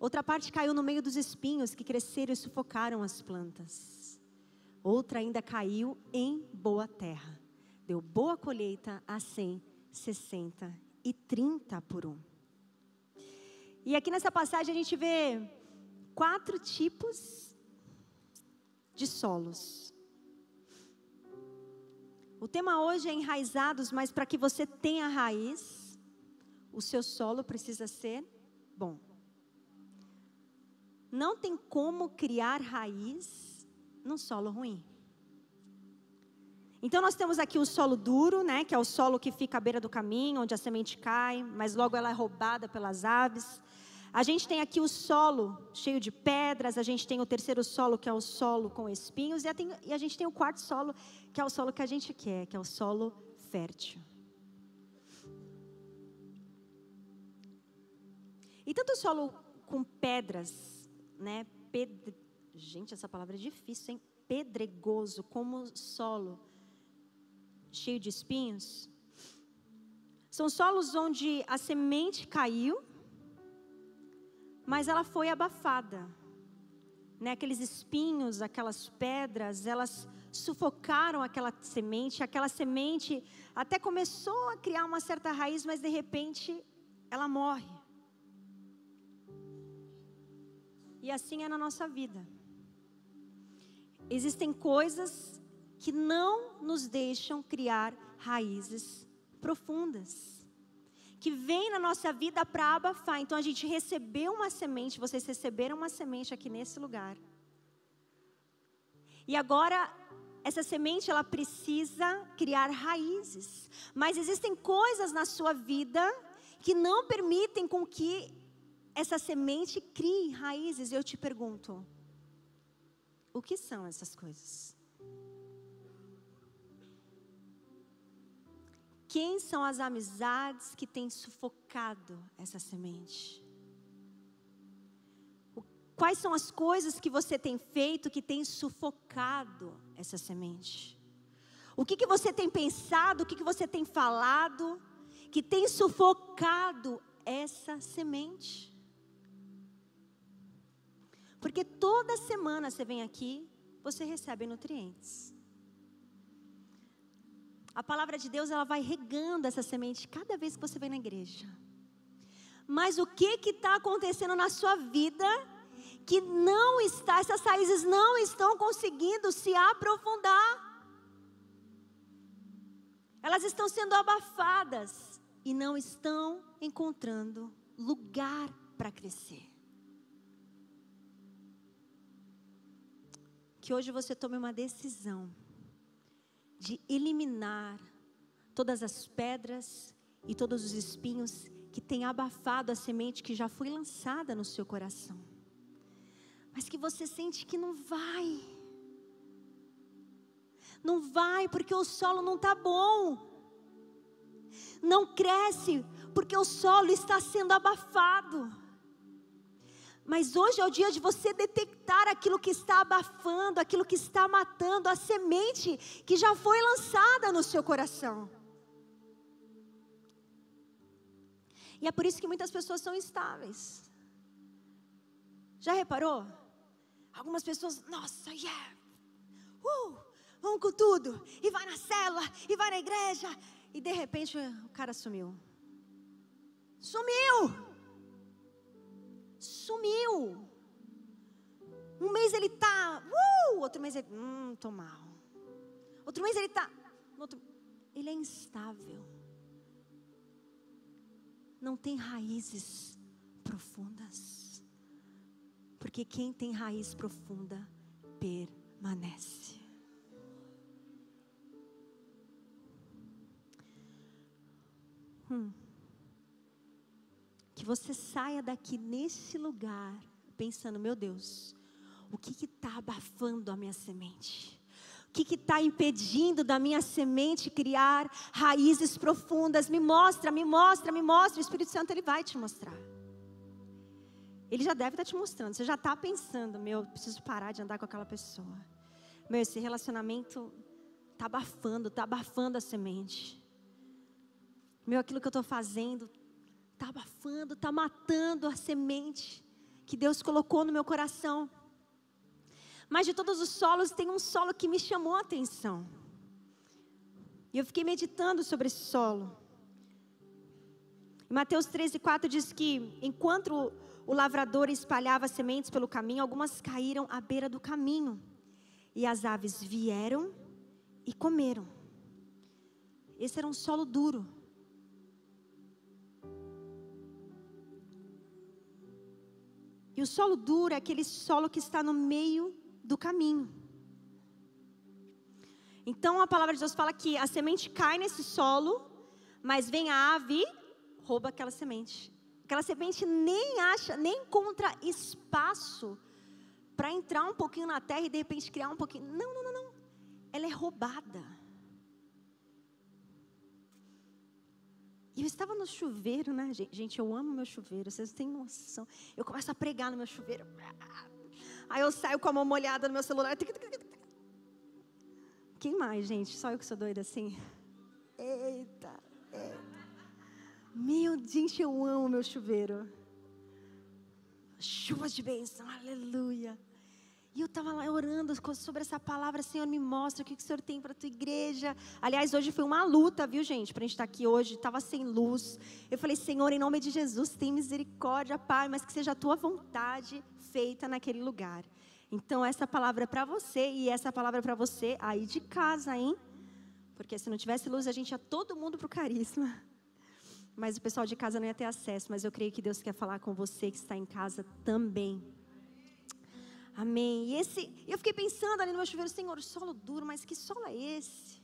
Outra parte caiu no meio dos espinhos que cresceram e sufocaram as plantas. Outra ainda caiu em boa terra. Deu boa colheita a 100, 60 e 30 por um. E aqui nessa passagem a gente vê quatro tipos de solos. O tema hoje é enraizados, mas para que você tenha raiz, o seu solo precisa ser bom. Não tem como criar raiz num solo ruim. Então nós temos aqui o solo duro, né, que é o solo que fica à beira do caminho, onde a semente cai, mas logo ela é roubada pelas aves. A gente tem aqui o solo cheio de pedras, a gente tem o terceiro solo, que é o solo com espinhos, e a, gente tem o quarto solo, que é o solo que a gente quer, que é o solo fértil. E tanto o solo com pedras né, gente, essa palavra é difícil, hein? Pedregoso, como solo cheio de espinhos. São solos onde a semente caiu, mas ela foi abafada. Né, aqueles espinhos, aquelas pedras, elas sufocaram aquela semente. Aquela semente até começou a criar uma certa raiz, mas de repente ela morre. E assim é na nossa vida. Existem coisas que não nos deixam criar raízes profundas. Que vem na nossa vida para abafar. Então a gente recebeu uma semente, vocês receberam uma semente aqui nesse lugar. E agora essa semente ela precisa criar raízes. Mas existem coisas na sua vida que não permitem com que essa semente crie raízes. Eu te pergunto: o que são essas coisas? Quem são as amizades que têm sufocado essa semente? Quais são as coisas que você tem feito que tem sufocado essa semente? O que, que você tem pensado, o que, que você tem falado que tem sufocado essa semente? Porque toda semana você vem aqui, você recebe nutrientes. A palavra de Deus ela vai regando essa semente cada vez que você vem na igreja. Mas o que que está acontecendo na sua vida que não está, essas raízes não estão conseguindo se aprofundar? Elas estão sendo abafadas e não estão encontrando lugar para crescer. Que hoje você tome uma decisão de eliminar todas as pedras e todos os espinhos que têm abafado a semente que já foi lançada no seu coração, mas que você sente que não vai, não vai porque o solo não está bom, não cresce porque o solo está sendo abafado. Mas hoje é o dia de você detectar aquilo que está abafando, aquilo que está matando, a semente que já foi lançada no seu coração. E é por isso que muitas pessoas são instáveis. Já reparou? Algumas pessoas, nossa, yeah, uh, vamos com tudo, e vai na célula, e vai na igreja, e de repente o cara sumiu. Sumiu! Sumiu. Um mês ele tá, uh, outro mês ele, hum, tô mal. Outro mês ele tá, outro, ele é instável. Não tem raízes profundas. Porque quem tem raiz profunda permanece. Hum você saia daqui nesse lugar pensando: meu Deus, o que está abafando a minha semente? O que está impedindo da minha semente criar raízes profundas? Me mostra, me mostra, me mostra. O Espírito Santo ele vai te mostrar. Ele já deve estar tá te mostrando. Você já está pensando, meu, preciso parar de andar com aquela pessoa. Meu, esse relacionamento está abafando, está abafando a semente. Meu, aquilo que eu estou fazendo está abafando, está matando a semente que Deus colocou no meu coração. Mas de todos os solos, tem um solo que me chamou a atenção. E eu fiquei meditando sobre esse solo. Mateus 13, 4 diz que enquanto o lavrador espalhava sementes pelo caminho, algumas caíram à beira do caminho. E as aves vieram e comeram. Esse era um solo duro. E o solo duro é aquele solo que está no meio do caminho. Então a palavra de Deus fala que a semente cai nesse solo, mas vem a ave, rouba aquela semente. Aquela semente nem acha, nem encontra espaço para entrar um pouquinho na terra e de repente criar um pouquinho. Não, não, não, não. Ela é roubada. E eu estava no chuveiro, né? Gente, eu amo meu chuveiro, vocês têm noção. Eu começo a pregar no meu chuveiro. Aí eu saio com a mão molhada no meu celular. Quem mais, gente? Só eu que sou doida assim? Eita, eita. Meu, gente, eu amo meu chuveiro. Chuvas de bênção, aleluia. E eu estava lá orando sobre essa palavra, Senhor, me mostra o que o Senhor tem para a tua igreja. Aliás, hoje foi uma luta, viu, gente, para a gente estar tá aqui hoje. Estava sem luz. Eu falei, Senhor, em nome de Jesus, tem misericórdia, Pai, mas que seja a tua vontade feita naquele lugar. Então, essa palavra é para você e essa palavra é para você aí de casa, hein? Porque se não tivesse luz, a gente ia todo mundo para o carisma. Mas o pessoal de casa não ia ter acesso. Mas eu creio que Deus quer falar com você que está em casa também. Amém. E esse, eu fiquei pensando ali no meu chuveiro, Senhor, solo duro, mas que solo é esse?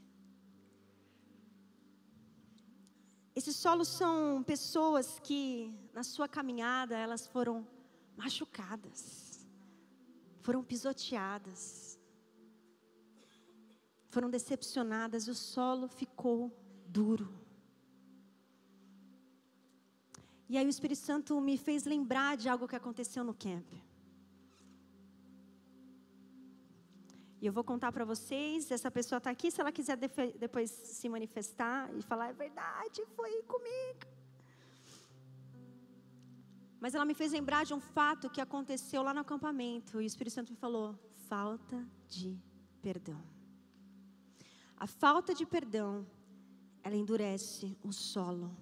Esses solos são pessoas que na sua caminhada elas foram machucadas, foram pisoteadas, foram decepcionadas o solo ficou duro. E aí o Espírito Santo me fez lembrar de algo que aconteceu no camp. E eu vou contar para vocês, essa pessoa está aqui, se ela quiser depois se manifestar e falar, é verdade, foi comigo. Mas ela me fez lembrar de um fato que aconteceu lá no acampamento. E o Espírito Santo me falou: falta de perdão. A falta de perdão, ela endurece o solo.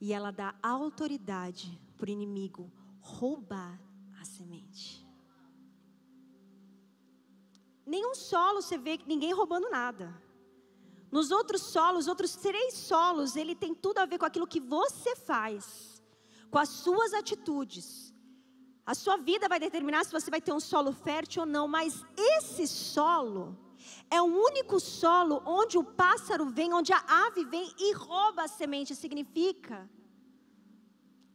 E ela dá autoridade para o inimigo roubar a semente. Nenhum solo você vê ninguém roubando nada. Nos outros solos, outros três solos, ele tem tudo a ver com aquilo que você faz, com as suas atitudes. A sua vida vai determinar se você vai ter um solo fértil ou não, mas esse solo é o único solo onde o pássaro vem, onde a ave vem e rouba a semente. Significa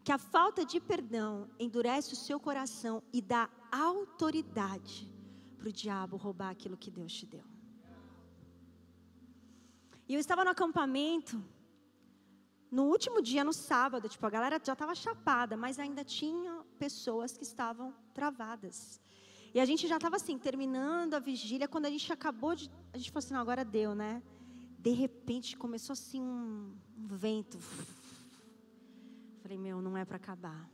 que a falta de perdão endurece o seu coração e dá autoridade para o diabo roubar aquilo que Deus te deu. E eu estava no acampamento, no último dia, no sábado, tipo, a galera já estava chapada, mas ainda tinha pessoas que estavam travadas. E a gente já estava assim, terminando a vigília, quando a gente acabou de. A gente falou assim, não, agora deu, né? De repente começou assim um, um vento. Falei, meu, não é para acabar.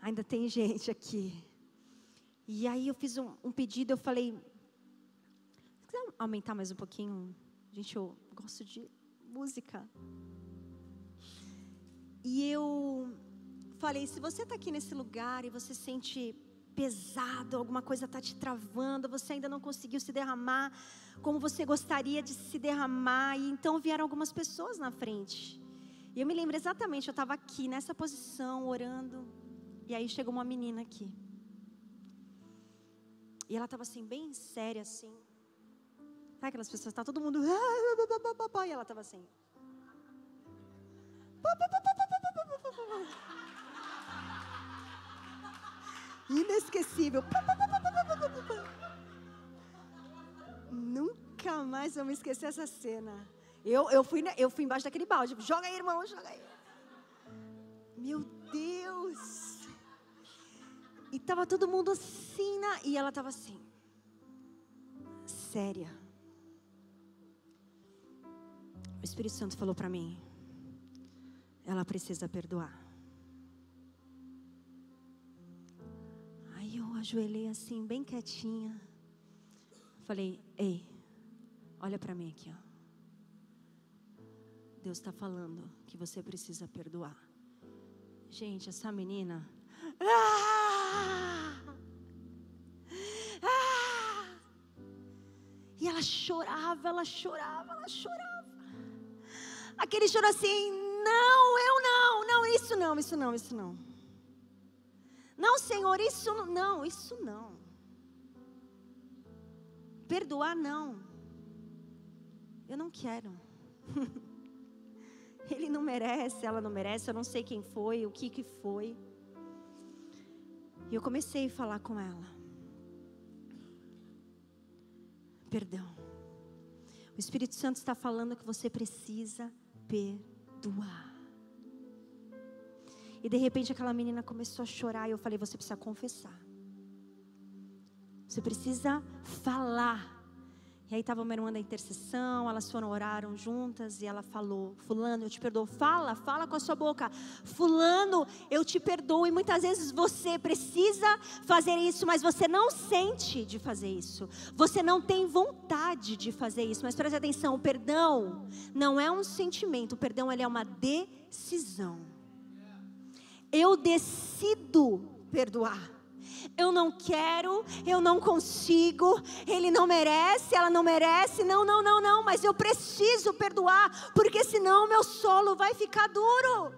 Ainda tem gente aqui. E aí eu fiz um, um pedido, eu falei, se quiser aumentar mais um pouquinho, gente, eu gosto de música. E eu falei, se você está aqui nesse lugar e você sente pesado, alguma coisa está te travando, você ainda não conseguiu se derramar como você gostaria de se derramar, e então vieram algumas pessoas na frente. E eu me lembro exatamente, eu estava aqui nessa posição, orando, e aí chegou uma menina aqui. E ela estava assim, bem séria, assim. Sabe aquelas pessoas, tá todo mundo. E ela estava assim. Inesquecível. Nunca mais vou me esquecer essa cena. Eu, eu, fui, eu fui embaixo daquele balde. Joga aí, irmão, joga aí. Meu Deus! E tava todo mundo assim, na, e ela tava assim. Séria. O Espírito Santo falou para mim: ela precisa perdoar. Aí eu ajoelhei assim, bem quietinha. Falei: Ei, olha para mim aqui, ó. Deus está falando que você precisa perdoar. Gente, essa menina. Ah! Ah! E ela chorava, ela chorava, ela chorava. Aquele choro assim: não, eu não, não, isso não, isso não, isso não. Não, Senhor, isso não, isso não. Perdoar não. Eu não quero. Ele não merece, ela não merece, eu não sei quem foi, o que que foi. E eu comecei a falar com ela. Perdão. O Espírito Santo está falando que você precisa perdoar. E de repente aquela menina começou a chorar e eu falei: você precisa confessar. Você precisa falar. E aí estava uma irmã da intercessão, elas foram oraram juntas e ela falou: Fulano, eu te perdoo. Fala, fala com a sua boca. Fulano, eu te perdoo. E muitas vezes você precisa fazer isso, mas você não sente de fazer isso. Você não tem vontade de fazer isso. Mas preste atenção: o perdão não é um sentimento, o perdão é uma decisão. Eu decido perdoar eu não quero, eu não consigo, ele não merece, ela não merece, não, não, não, não, mas eu preciso perdoar, porque senão meu solo vai ficar duro.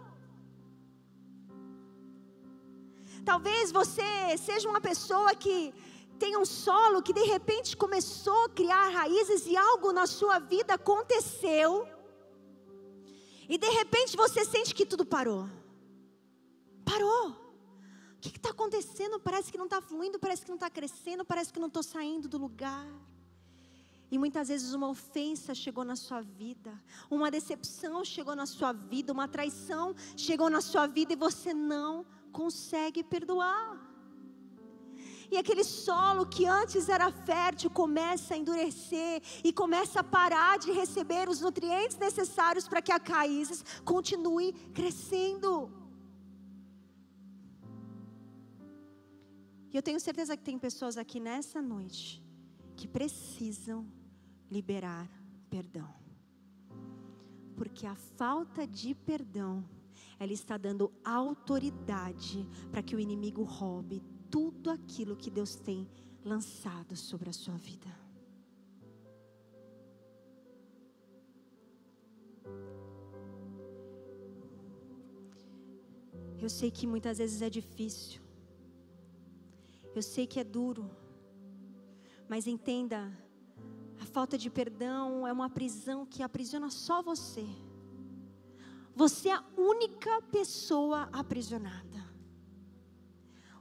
Talvez você seja uma pessoa que tem um solo que de repente começou a criar raízes e algo na sua vida aconteceu. E de repente você sente que tudo parou. Parou que está acontecendo? Parece que não está fluindo, parece que não está crescendo, parece que não estou saindo do lugar. E muitas vezes uma ofensa chegou na sua vida, uma decepção chegou na sua vida, uma traição chegou na sua vida e você não consegue perdoar. E aquele solo que antes era fértil começa a endurecer e começa a parar de receber os nutrientes necessários para que a raízes continue crescendo. E eu tenho certeza que tem pessoas aqui nessa noite que precisam liberar perdão. Porque a falta de perdão, ela está dando autoridade para que o inimigo roube tudo aquilo que Deus tem lançado sobre a sua vida. Eu sei que muitas vezes é difícil. Eu sei que é duro, mas entenda: a falta de perdão é uma prisão que aprisiona só você. Você é a única pessoa aprisionada.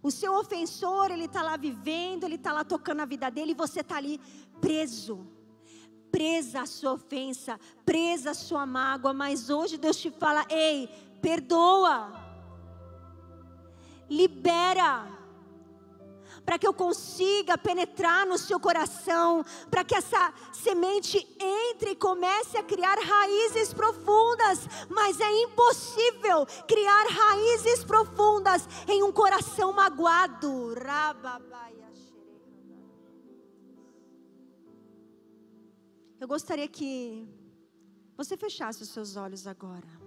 O seu ofensor, ele está lá vivendo, ele está lá tocando a vida dele, e você está ali preso. Presa a sua ofensa, presa a sua mágoa, mas hoje Deus te fala: ei, perdoa, libera para que eu consiga penetrar no seu coração, para que essa semente entre e comece a criar raízes profundas, mas é impossível criar raízes profundas em um coração magoado. Eu gostaria que você fechasse os seus olhos agora.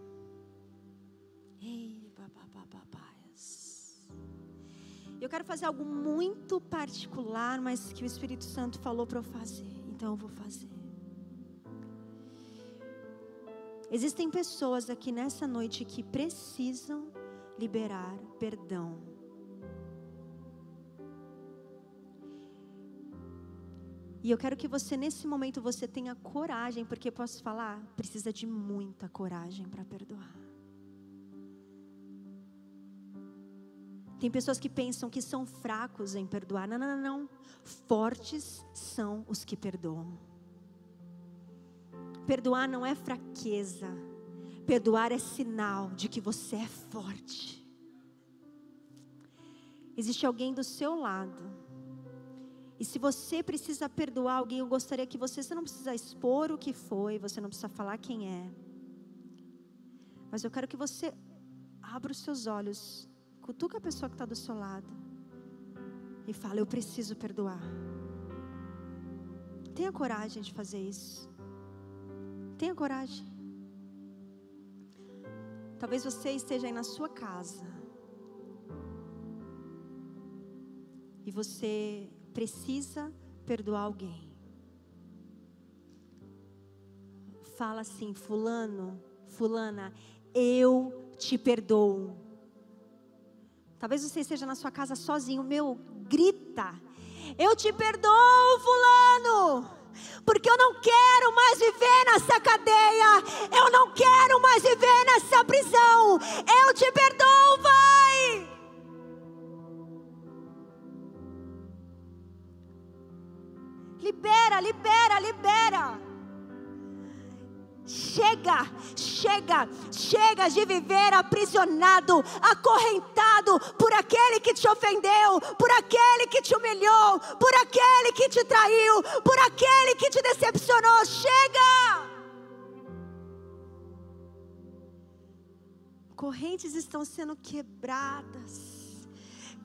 Eu quero fazer algo muito particular, mas que o Espírito Santo falou para eu fazer. Então eu vou fazer. Existem pessoas aqui nessa noite que precisam liberar perdão. E eu quero que você nesse momento você tenha coragem, porque posso falar, precisa de muita coragem para perdoar. Tem pessoas que pensam que são fracos em perdoar. Não, não, não, não. Fortes são os que perdoam. perdoar não é fraqueza, perdoar é sinal de que você é forte. Existe alguém do seu lado. E se você precisa perdoar alguém, eu gostaria que você, você não precisa expor o que foi, você não precisa falar quem é. Mas eu quero que você abra os seus olhos, cutuca a pessoa que está do seu lado e fala: Eu preciso perdoar. Tenha coragem de fazer isso. Tenha coragem. Talvez você esteja aí na sua casa. E você precisa perdoar alguém. Fala assim, fulano, fulana, eu te perdoo. Talvez você esteja na sua casa sozinho, meu, grita. Eu te perdoo, fulano porque eu não quero mais viver nessa cadeia, eu não quero mais viver nessa prisão. Eu te perdoo, vai. Libera, libera, libera. Chega, chega, chega de viver aprisionado, acorrentado por aquele que te ofendeu, por aquele que te humilhou, por aquele que te traiu, por aquele que te decepcionou. Chega! Correntes estão sendo quebradas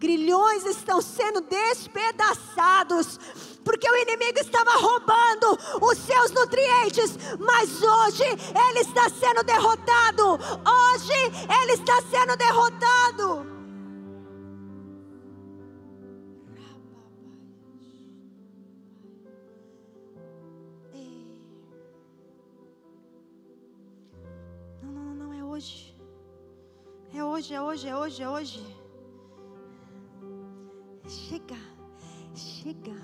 grilhões estão sendo despedaçados, porque o inimigo estava roubando os seus nutrientes, mas hoje ele está sendo derrotado. Hoje ele está sendo derrotado. Não, não, não, é hoje. É hoje, é hoje, é hoje, é hoje. Chega, chega,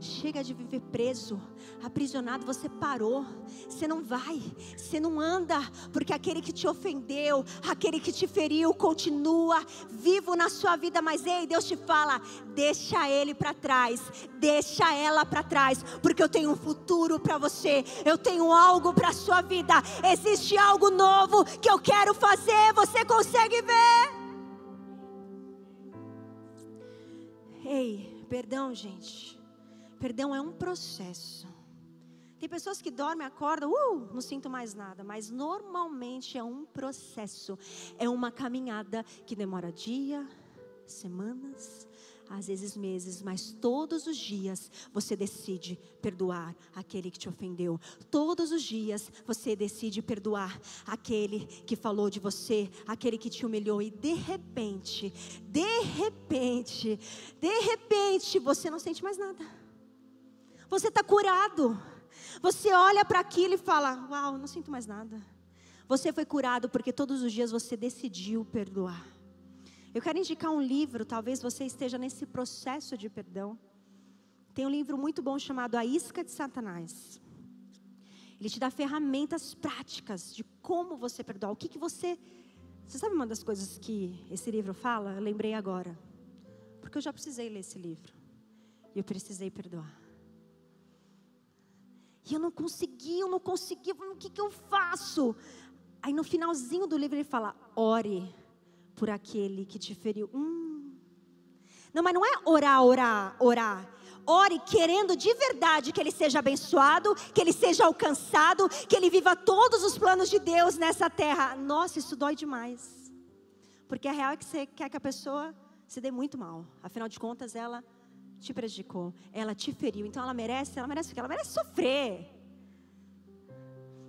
chega de viver preso, aprisionado. Você parou, você não vai, você não anda, porque aquele que te ofendeu, aquele que te feriu, continua vivo na sua vida. Mas ei, Deus te fala: deixa ele para trás, deixa ela para trás, porque eu tenho um futuro para você, eu tenho algo para sua vida. Existe algo novo que eu quero fazer. Você consegue ver? Ei, perdão, gente. Perdão é um processo. Tem pessoas que dormem, acordam, uh, não sinto mais nada, mas normalmente é um processo, é uma caminhada que demora dia, semanas, às vezes meses, mas todos os dias você decide perdoar aquele que te ofendeu. Todos os dias você decide perdoar aquele que falou de você, aquele que te humilhou e de repente, de repente, de repente você não sente mais nada. Você está curado. Você olha para aquilo e fala: Uau, não sinto mais nada. Você foi curado porque todos os dias você decidiu perdoar. Eu quero indicar um livro, talvez você esteja nesse processo de perdão. Tem um livro muito bom chamado A Isca de Satanás. Ele te dá ferramentas práticas de como você perdoar. O que, que você. Você sabe uma das coisas que esse livro fala? Eu lembrei agora. Porque eu já precisei ler esse livro. E eu precisei perdoar. E eu não consegui, eu não consegui. O que, que eu faço? Aí no finalzinho do livro ele fala: ore por aquele que te feriu. Hum. Não, mas não é orar, orar, orar. Ore querendo de verdade que ele seja abençoado, que ele seja alcançado, que ele viva todos os planos de Deus nessa terra. Nossa, isso dói demais. Porque a real é que você quer que a pessoa se dê muito mal. Afinal de contas, ela te prejudicou, ela te feriu. Então ela merece, ela merece o quê? Ela merece sofrer.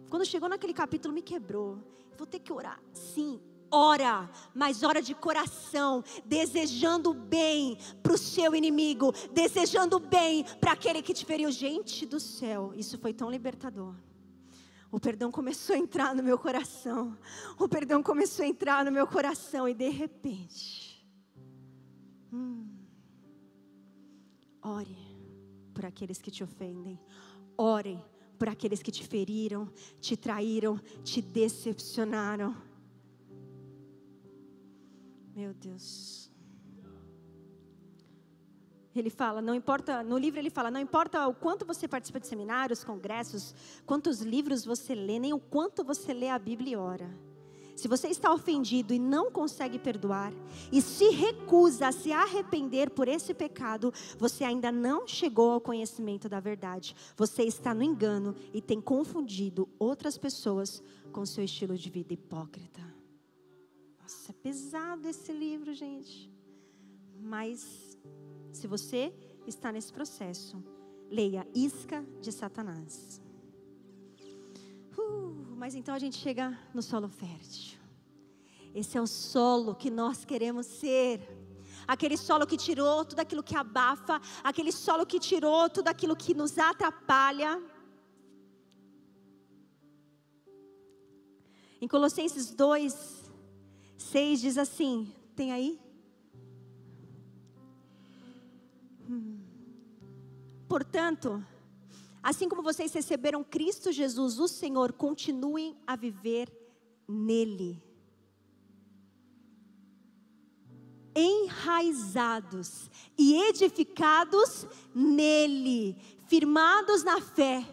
Quando chegou naquele capítulo, me quebrou. Vou ter que orar. Sim, ora, mas ora de coração, desejando bem para o seu inimigo, desejando bem para aquele que te feriu. Gente do céu, isso foi tão libertador. O perdão começou a entrar no meu coração. O perdão começou a entrar no meu coração e de repente, hum, ore por aqueles que te ofendem. Ore por aqueles que te feriram, te traíram, te decepcionaram. Meu Deus. Ele fala, não importa, no livro ele fala, não importa o quanto você participa de seminários, congressos, quantos livros você lê, nem o quanto você lê a Bíblia e ora. Se você está ofendido e não consegue perdoar, e se recusa a se arrepender por esse pecado, você ainda não chegou ao conhecimento da verdade. Você está no engano e tem confundido outras pessoas com seu estilo de vida hipócrita. Nossa, é pesado esse livro, gente. Mas, se você está nesse processo, leia Isca de Satanás. Uh, mas então a gente chega no solo fértil. Esse é o solo que nós queremos ser. Aquele solo que tirou tudo aquilo que abafa, aquele solo que tirou tudo aquilo que nos atrapalha. Em Colossenses 2, 6 diz assim: tem aí? Hum. Portanto, Assim como vocês receberam Cristo Jesus, o Senhor, continuem a viver nele. Enraizados e edificados nele, firmados na fé,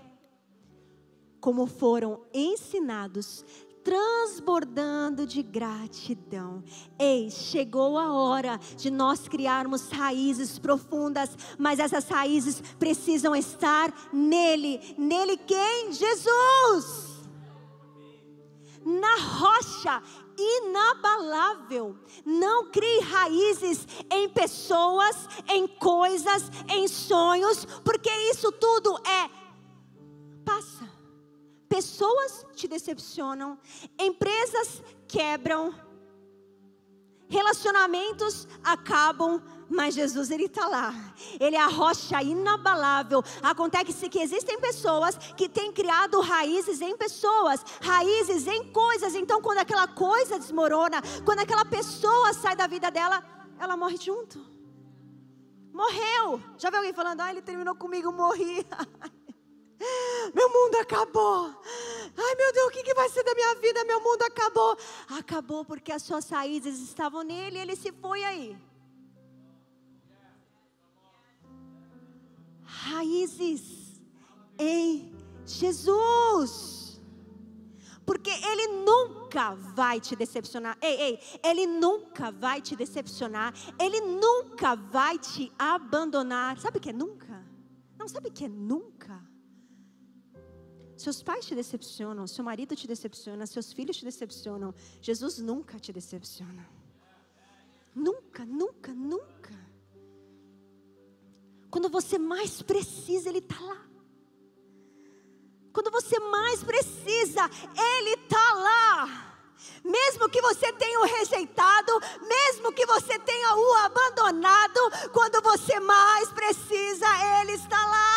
como foram ensinados, transbordando de gratidão. Ei, chegou a hora de nós criarmos raízes profundas, mas essas raízes precisam estar nele. Nele quem? Jesus. Na rocha inabalável. Não crie raízes em pessoas, em coisas, em sonhos, porque isso tudo é passa Pessoas te decepcionam, empresas quebram, relacionamentos acabam, mas Jesus ele está lá. Ele é a rocha inabalável. Acontece que existem pessoas que têm criado raízes em pessoas, raízes em coisas. Então, quando aquela coisa desmorona, quando aquela pessoa sai da vida dela, ela morre junto. Morreu. Já viu alguém falando? Ah, ele terminou comigo, morri. Meu mundo acabou. Ai meu Deus, o que, que vai ser da minha vida? Meu mundo acabou. Acabou porque as suas raízes estavam nele e ele se foi aí. Raízes em Jesus. Porque Ele nunca vai te decepcionar. Ei, ei, Ele nunca vai te decepcionar. Ele nunca vai te abandonar. Sabe o que é nunca? Não sabe o que é nunca? Seus pais te decepcionam, seu marido te decepciona, seus filhos te decepcionam. Jesus nunca te decepciona. Nunca, nunca, nunca. Quando você mais precisa, Ele está lá. Quando você mais precisa, Ele está lá. Mesmo que você tenha o rejeitado, mesmo que você tenha o abandonado, quando você mais precisa, Ele está lá.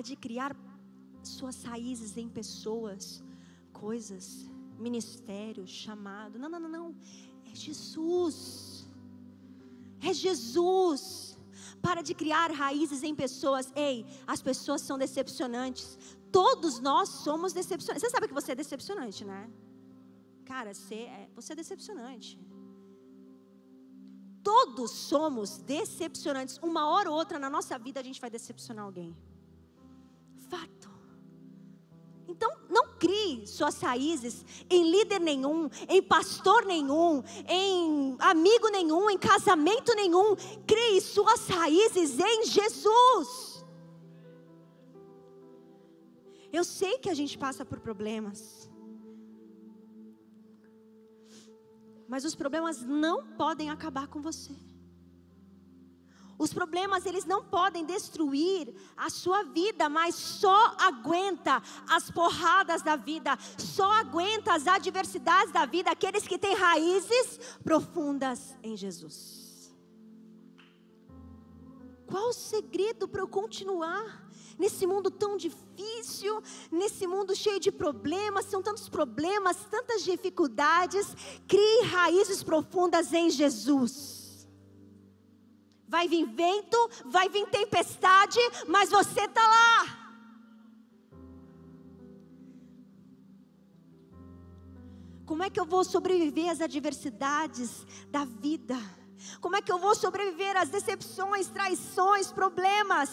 Para de criar suas raízes em pessoas, coisas, ministério, chamado. Não, não, não, não. É Jesus. É Jesus. Para de criar raízes em pessoas. Ei, as pessoas são decepcionantes. Todos nós somos decepcionantes. Você sabe que você é decepcionante, né? Cara, você é, você é decepcionante. Todos somos decepcionantes. Uma hora ou outra na nossa vida a gente vai decepcionar alguém Então, não crie suas raízes em líder nenhum, em pastor nenhum, em amigo nenhum, em casamento nenhum. Crie suas raízes em Jesus. Eu sei que a gente passa por problemas. Mas os problemas não podem acabar com você. Os problemas eles não podem destruir a sua vida, mas só aguenta as porradas da vida, só aguenta as adversidades da vida aqueles que têm raízes profundas em Jesus. Qual o segredo para eu continuar nesse mundo tão difícil, nesse mundo cheio de problemas, são tantos problemas, tantas dificuldades? Crie raízes profundas em Jesus. Vai vir vento, vai vir tempestade, mas você está lá. Como é que eu vou sobreviver às adversidades da vida? Como é que eu vou sobreviver às decepções, traições, problemas?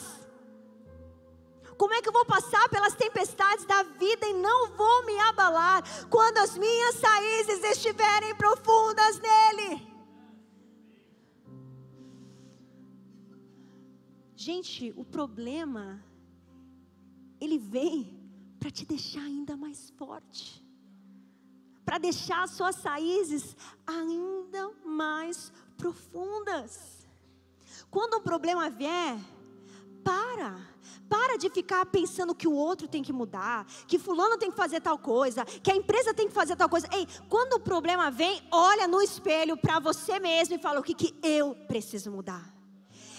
Como é que eu vou passar pelas tempestades da vida e não vou me abalar quando as minhas raízes estiverem profundas nele? Gente, o problema ele vem para te deixar ainda mais forte, para deixar suas raízes ainda mais profundas. Quando um problema vier, para. Para de ficar pensando que o outro tem que mudar, que fulano tem que fazer tal coisa, que a empresa tem que fazer tal coisa. Ei, quando o problema vem, olha no espelho para você mesmo e fala o que, que eu preciso mudar.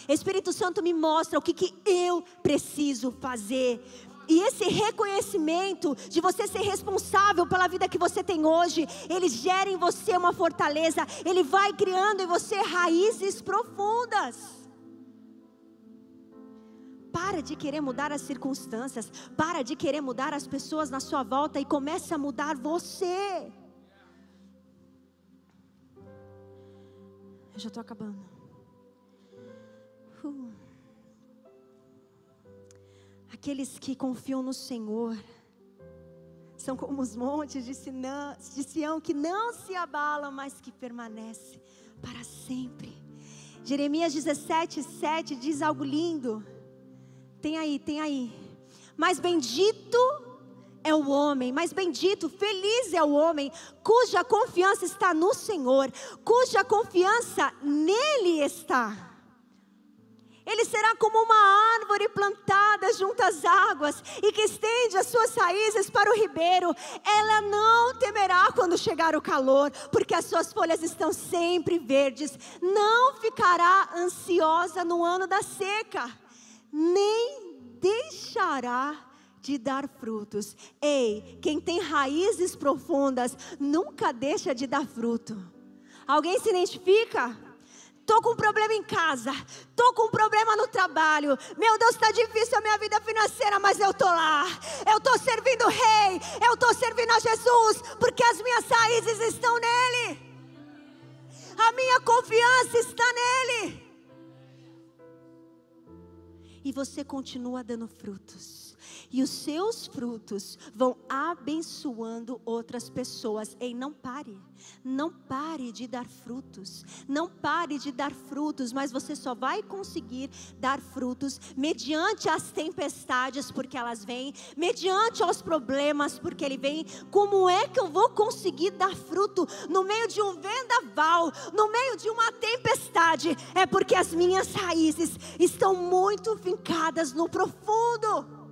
Espírito Santo me mostra o que, que eu preciso fazer. E esse reconhecimento de você ser responsável pela vida que você tem hoje, ele gera em você uma fortaleza, ele vai criando em você raízes profundas. Para de querer mudar as circunstâncias, para de querer mudar as pessoas na sua volta e comece a mudar você. Eu já estou acabando. Uh. Aqueles que confiam no Senhor são como os montes de, Sinã, de Sião que não se abalam, mas que permanecem para sempre. Jeremias 17, 7 diz algo lindo. Tem aí, tem aí. Mas bendito é o homem, mas bendito, feliz é o homem cuja confiança está no Senhor, cuja confiança nele está. Ele será como uma árvore plantada junto às águas e que estende as suas raízes para o ribeiro. Ela não temerá quando chegar o calor, porque as suas folhas estão sempre verdes. Não ficará ansiosa no ano da seca nem deixará de dar frutos. Ei, quem tem raízes profundas nunca deixa de dar fruto. Alguém se identifica? Tô com um problema em casa, tô com um problema no trabalho. Meu Deus, está difícil a minha vida financeira, mas eu tô lá. Eu tô servindo o Rei, eu tô servindo a Jesus, porque as minhas raízes estão nele. A minha confiança está nele e você continua dando frutos. E os seus frutos vão abençoando outras pessoas. Ei, não pare. Não pare de dar frutos. Não pare de dar frutos, mas você só vai conseguir dar frutos mediante as tempestades, porque elas vêm, mediante os problemas, porque ele vem. Como é que eu vou conseguir dar fruto no meio de um vendaval, no meio de uma tempestade? É porque as minhas raízes estão muito fincadas no profundo.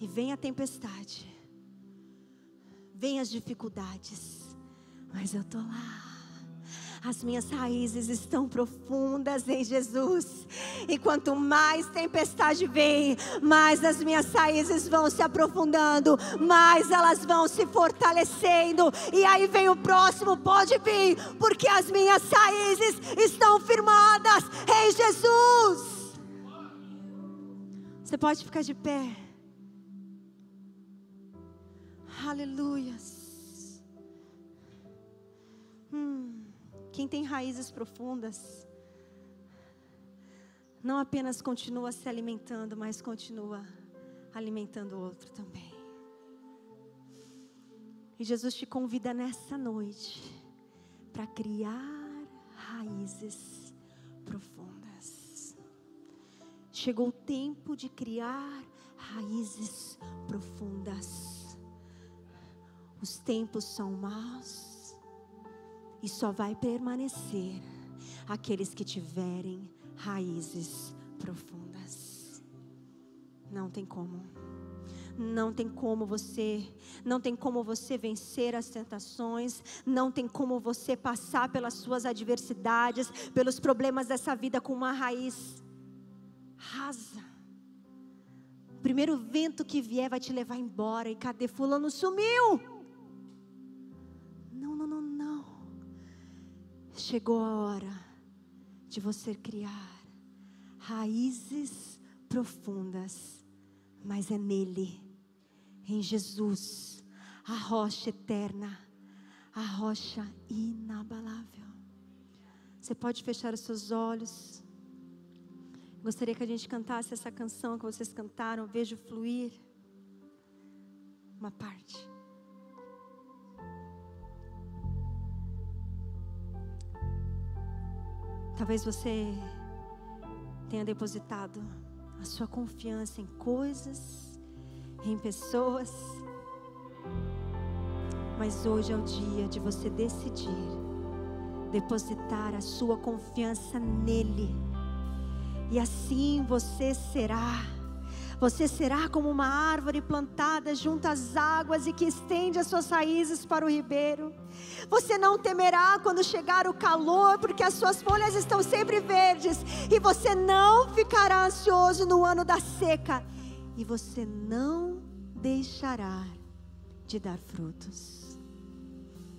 E vem a tempestade vem as dificuldades, mas eu estou lá. As minhas raízes estão profundas em Jesus. E quanto mais tempestade vem, mais as minhas raízes vão se aprofundando, mais elas vão se fortalecendo. E aí vem o próximo, pode vir, porque as minhas raízes estão firmadas em Jesus. Você pode ficar de pé. Aleluias. Hum, quem tem raízes profundas, não apenas continua se alimentando, mas continua alimentando o outro também. E Jesus te convida nessa noite para criar raízes profundas. Chegou o tempo de criar raízes profundas. Os tempos são maus e só vai permanecer aqueles que tiverem raízes profundas. Não tem como. Não tem como você, não tem como você vencer as tentações, não tem como você passar pelas suas adversidades, pelos problemas dessa vida com uma raiz rasa. O primeiro vento que vier vai te levar embora e cadê fulano sumiu? Chegou a hora de você criar raízes profundas, mas é nele, em Jesus, a rocha eterna, a rocha inabalável. Você pode fechar os seus olhos. Gostaria que a gente cantasse essa canção que vocês cantaram, Vejo Fluir. Uma parte. Talvez você tenha depositado a sua confiança em coisas, em pessoas. Mas hoje é o dia de você decidir depositar a sua confiança nele. E assim você será você será como uma árvore plantada junto às águas e que estende as suas raízes para o ribeiro. Você não temerá quando chegar o calor, porque as suas folhas estão sempre verdes. E você não ficará ansioso no ano da seca. E você não deixará de dar frutos.